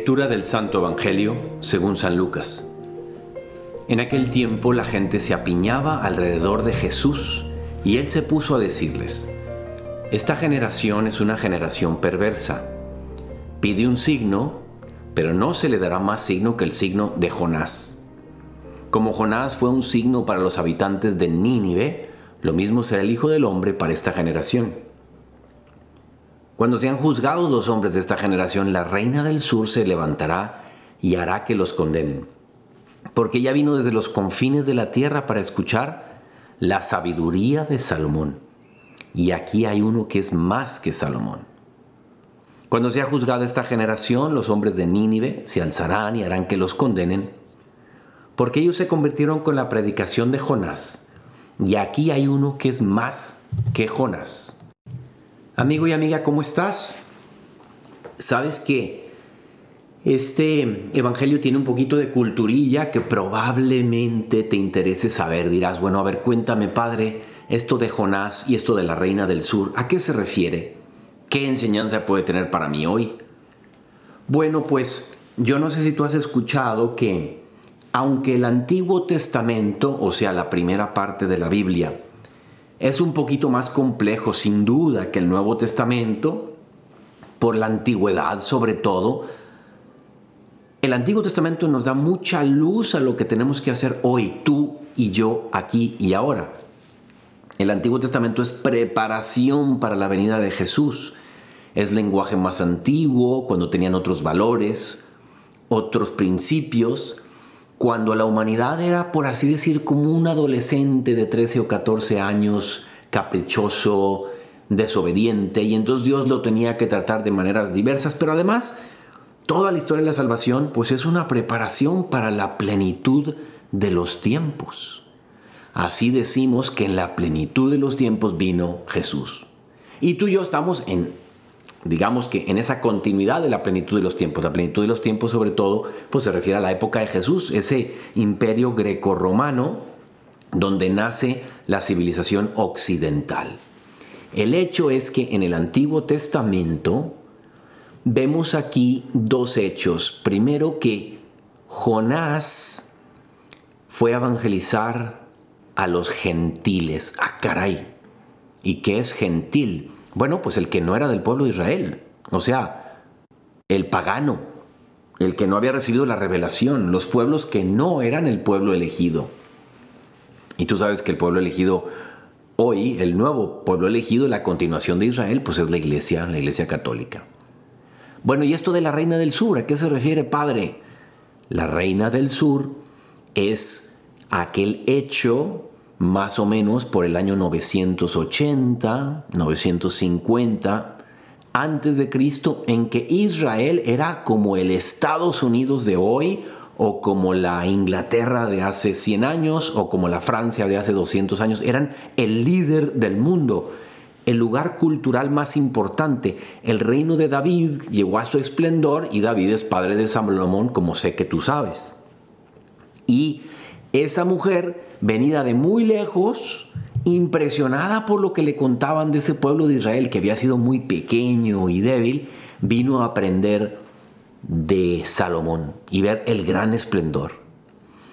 Lectura del Santo Evangelio según San Lucas. En aquel tiempo la gente se apiñaba alrededor de Jesús y él se puso a decirles, Esta generación es una generación perversa. Pide un signo, pero no se le dará más signo que el signo de Jonás. Como Jonás fue un signo para los habitantes de Nínive, lo mismo será el Hijo del Hombre para esta generación. Cuando sean juzgados los hombres de esta generación, la reina del sur se levantará y hará que los condenen. Porque ella vino desde los confines de la tierra para escuchar la sabiduría de Salomón. Y aquí hay uno que es más que Salomón. Cuando sea juzgada esta generación, los hombres de Nínive se alzarán y harán que los condenen, porque ellos se convirtieron con la predicación de Jonás. Y aquí hay uno que es más que Jonás. Amigo y amiga, ¿cómo estás? Sabes que este evangelio tiene un poquito de culturilla que probablemente te interese saber. Dirás, bueno, a ver, cuéntame, padre, esto de Jonás y esto de la reina del sur, ¿a qué se refiere? ¿Qué enseñanza puede tener para mí hoy? Bueno, pues yo no sé si tú has escuchado que aunque el Antiguo Testamento, o sea, la primera parte de la Biblia, es un poquito más complejo, sin duda, que el Nuevo Testamento, por la antigüedad sobre todo. El Antiguo Testamento nos da mucha luz a lo que tenemos que hacer hoy, tú y yo, aquí y ahora. El Antiguo Testamento es preparación para la venida de Jesús. Es lenguaje más antiguo, cuando tenían otros valores, otros principios cuando la humanidad era, por así decir, como un adolescente de 13 o 14 años, caprichoso, desobediente, y entonces Dios lo tenía que tratar de maneras diversas, pero además toda la historia de la salvación pues es una preparación para la plenitud de los tiempos. Así decimos que en la plenitud de los tiempos vino Jesús. Y tú y yo estamos en digamos que en esa continuidad de la plenitud de los tiempos, la plenitud de los tiempos sobre todo, pues se refiere a la época de Jesús, ese imperio greco-romano donde nace la civilización occidental. El hecho es que en el Antiguo Testamento vemos aquí dos hechos. Primero que Jonás fue a evangelizar a los gentiles. Ah, caray. ¿Y qué es gentil? Bueno, pues el que no era del pueblo de Israel, o sea, el pagano, el que no había recibido la revelación, los pueblos que no eran el pueblo elegido. Y tú sabes que el pueblo elegido hoy, el nuevo pueblo elegido, la continuación de Israel, pues es la iglesia, la iglesia católica. Bueno, y esto de la reina del sur, ¿a qué se refiere, padre? La reina del sur es aquel hecho más o menos por el año 980, 950 antes de Cristo, en que Israel era como el Estados Unidos de hoy, o como la Inglaterra de hace 100 años, o como la Francia de hace 200 años, eran el líder del mundo, el lugar cultural más importante. El reino de David llegó a su esplendor y David es padre de Salomón, como sé que tú sabes. Esa mujer, venida de muy lejos, impresionada por lo que le contaban de ese pueblo de Israel, que había sido muy pequeño y débil, vino a aprender de Salomón y ver el gran esplendor.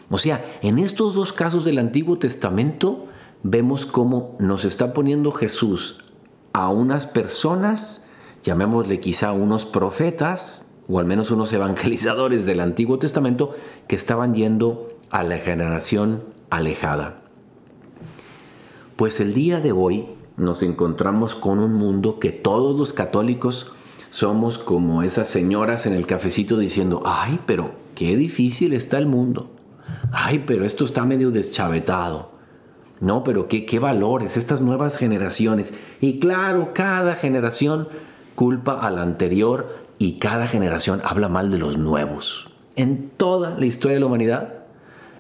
O sea, en estos dos casos del Antiguo Testamento vemos cómo nos está poniendo Jesús a unas personas, llamémosle quizá unos profetas, o al menos unos evangelizadores del Antiguo Testamento, que estaban yendo a la generación alejada. Pues el día de hoy nos encontramos con un mundo que todos los católicos somos como esas señoras en el cafecito diciendo, ay, pero qué difícil está el mundo. Ay, pero esto está medio deschavetado. No, pero qué, qué valores, estas nuevas generaciones. Y claro, cada generación culpa a la anterior y cada generación habla mal de los nuevos. En toda la historia de la humanidad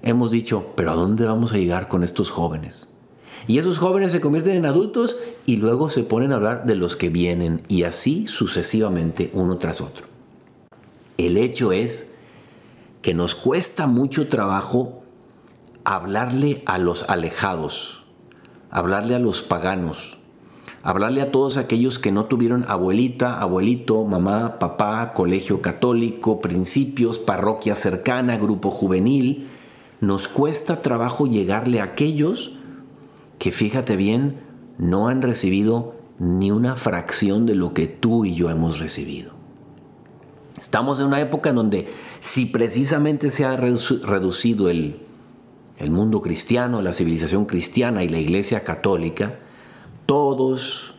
hemos dicho, pero ¿a dónde vamos a llegar con estos jóvenes? Y esos jóvenes se convierten en adultos y luego se ponen a hablar de los que vienen y así sucesivamente uno tras otro. El hecho es que nos cuesta mucho trabajo hablarle a los alejados, hablarle a los paganos, hablarle a todos aquellos que no tuvieron abuelita, abuelito, mamá, papá, colegio católico, principios, parroquia cercana, grupo juvenil. Nos cuesta trabajo llegarle a aquellos que, fíjate bien, no han recibido ni una fracción de lo que tú y yo hemos recibido. Estamos en una época en donde si precisamente se ha reducido el, el mundo cristiano, la civilización cristiana y la iglesia católica, todos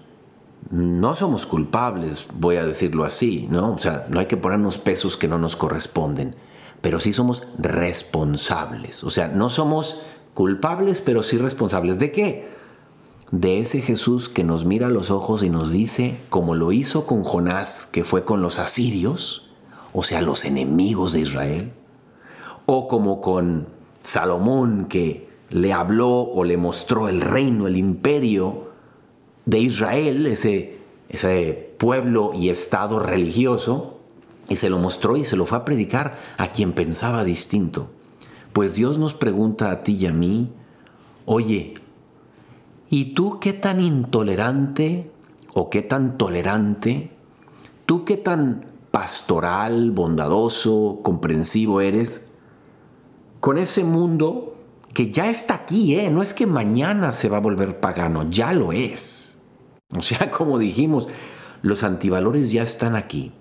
no somos culpables, voy a decirlo así, ¿no? O sea, no hay que ponernos pesos que no nos corresponden, pero sí somos responsables. O sea, no somos culpables, pero sí responsables. ¿De qué? De ese Jesús que nos mira a los ojos y nos dice, como lo hizo con Jonás, que fue con los asirios, o sea, los enemigos de Israel, o como con Salomón que le habló o le mostró el reino, el imperio de Israel, ese, ese pueblo y estado religioso, y se lo mostró y se lo fue a predicar a quien pensaba distinto. Pues Dios nos pregunta a ti y a mí, oye, ¿y tú qué tan intolerante o qué tan tolerante? ¿Tú qué tan pastoral, bondadoso, comprensivo eres con ese mundo que ya está aquí, ¿eh? No es que mañana se va a volver pagano, ya lo es. O sea, como dijimos, los antivalores ya están aquí.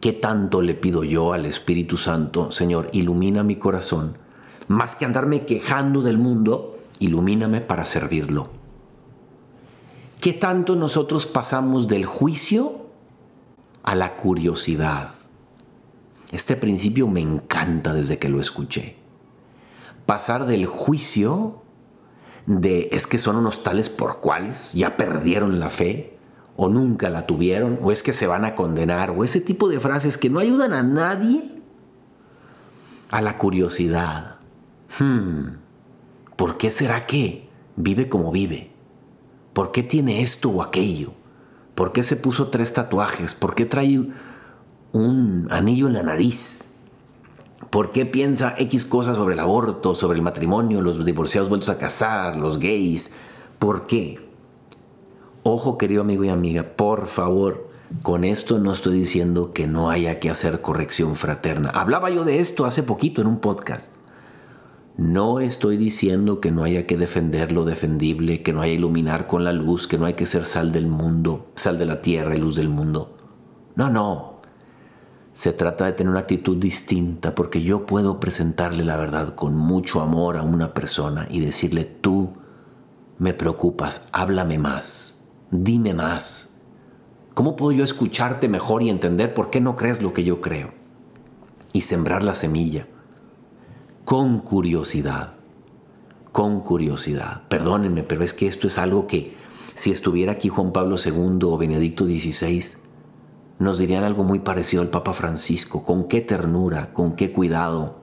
¿Qué tanto le pido yo al Espíritu Santo, Señor, ilumina mi corazón? Más que andarme quejando del mundo, ilumíname para servirlo. ¿Qué tanto nosotros pasamos del juicio a la curiosidad? Este principio me encanta desde que lo escuché. Pasar del juicio de es que son unos tales por cuales ya perdieron la fe o nunca la tuvieron o es que se van a condenar o ese tipo de frases que no ayudan a nadie a la curiosidad. Hmm, ¿Por qué será que vive como vive? ¿Por qué tiene esto o aquello? ¿Por qué se puso tres tatuajes? ¿Por qué trae un anillo en la nariz. ¿Por qué piensa X cosas sobre el aborto, sobre el matrimonio, los divorciados vueltos a casar, los gays? ¿Por qué? Ojo, querido amigo y amiga, por favor, con esto no estoy diciendo que no haya que hacer corrección fraterna. Hablaba yo de esto hace poquito en un podcast. No estoy diciendo que no haya que defender lo defendible, que no haya que iluminar con la luz, que no hay que ser sal del mundo, sal de la tierra y luz del mundo. No, no. Se trata de tener una actitud distinta porque yo puedo presentarle la verdad con mucho amor a una persona y decirle, tú me preocupas, háblame más, dime más. ¿Cómo puedo yo escucharte mejor y entender por qué no crees lo que yo creo? Y sembrar la semilla con curiosidad, con curiosidad. Perdónenme, pero es que esto es algo que si estuviera aquí Juan Pablo II o Benedicto XVI, nos dirían algo muy parecido al Papa Francisco, con qué ternura, con qué cuidado,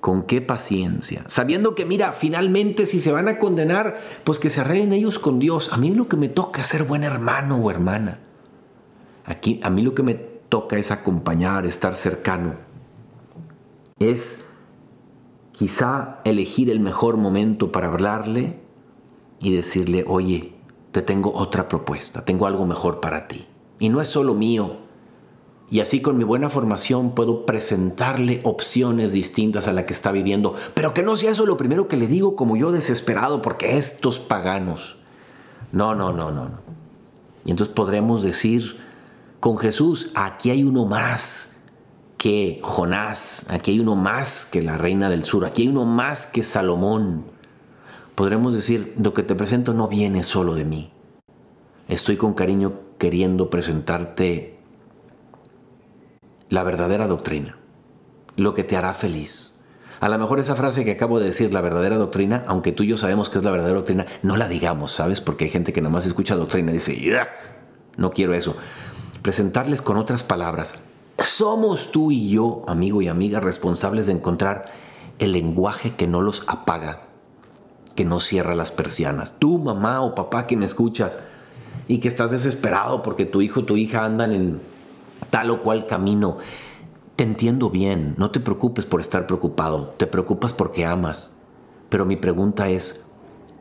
con qué paciencia, sabiendo que mira, finalmente si se van a condenar, pues que se arreglen ellos con Dios. A mí lo que me toca es ser buen hermano o hermana. Aquí a mí lo que me toca es acompañar, estar cercano. Es quizá elegir el mejor momento para hablarle y decirle, "Oye, te tengo otra propuesta, tengo algo mejor para ti." Y no es solo mío. Y así con mi buena formación puedo presentarle opciones distintas a la que está viviendo. Pero que no sea eso lo primero que le digo como yo desesperado porque estos paganos. No, no, no, no. Y entonces podremos decir con Jesús, aquí hay uno más que Jonás, aquí hay uno más que la reina del sur, aquí hay uno más que Salomón. Podremos decir, lo que te presento no viene solo de mí. Estoy con cariño queriendo presentarte la verdadera doctrina, lo que te hará feliz. A lo mejor esa frase que acabo de decir, la verdadera doctrina, aunque tú y yo sabemos que es la verdadera doctrina, no la digamos, ¿sabes? Porque hay gente que nada más escucha doctrina y dice, no quiero eso. Presentarles con otras palabras. Somos tú y yo, amigo y amiga, responsables de encontrar el lenguaje que no los apaga, que no cierra las persianas. Tú, mamá o papá que me escuchas, y que estás desesperado porque tu hijo o tu hija andan en tal o cual camino. Te entiendo bien, no te preocupes por estar preocupado, te preocupas porque amas. Pero mi pregunta es,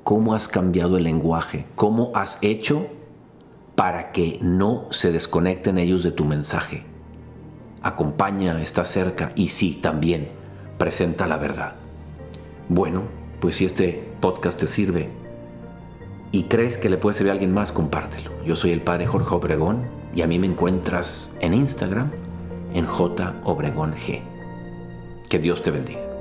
cómo has cambiado el lenguaje, cómo has hecho para que no se desconecten ellos de tu mensaje. Acompaña, está cerca y sí, también presenta la verdad. Bueno, pues si este podcast te sirve y crees que le puede servir a alguien más, compártelo. Yo soy el padre Jorge Obregón y a mí me encuentras en Instagram en J Obregón G. Que Dios te bendiga.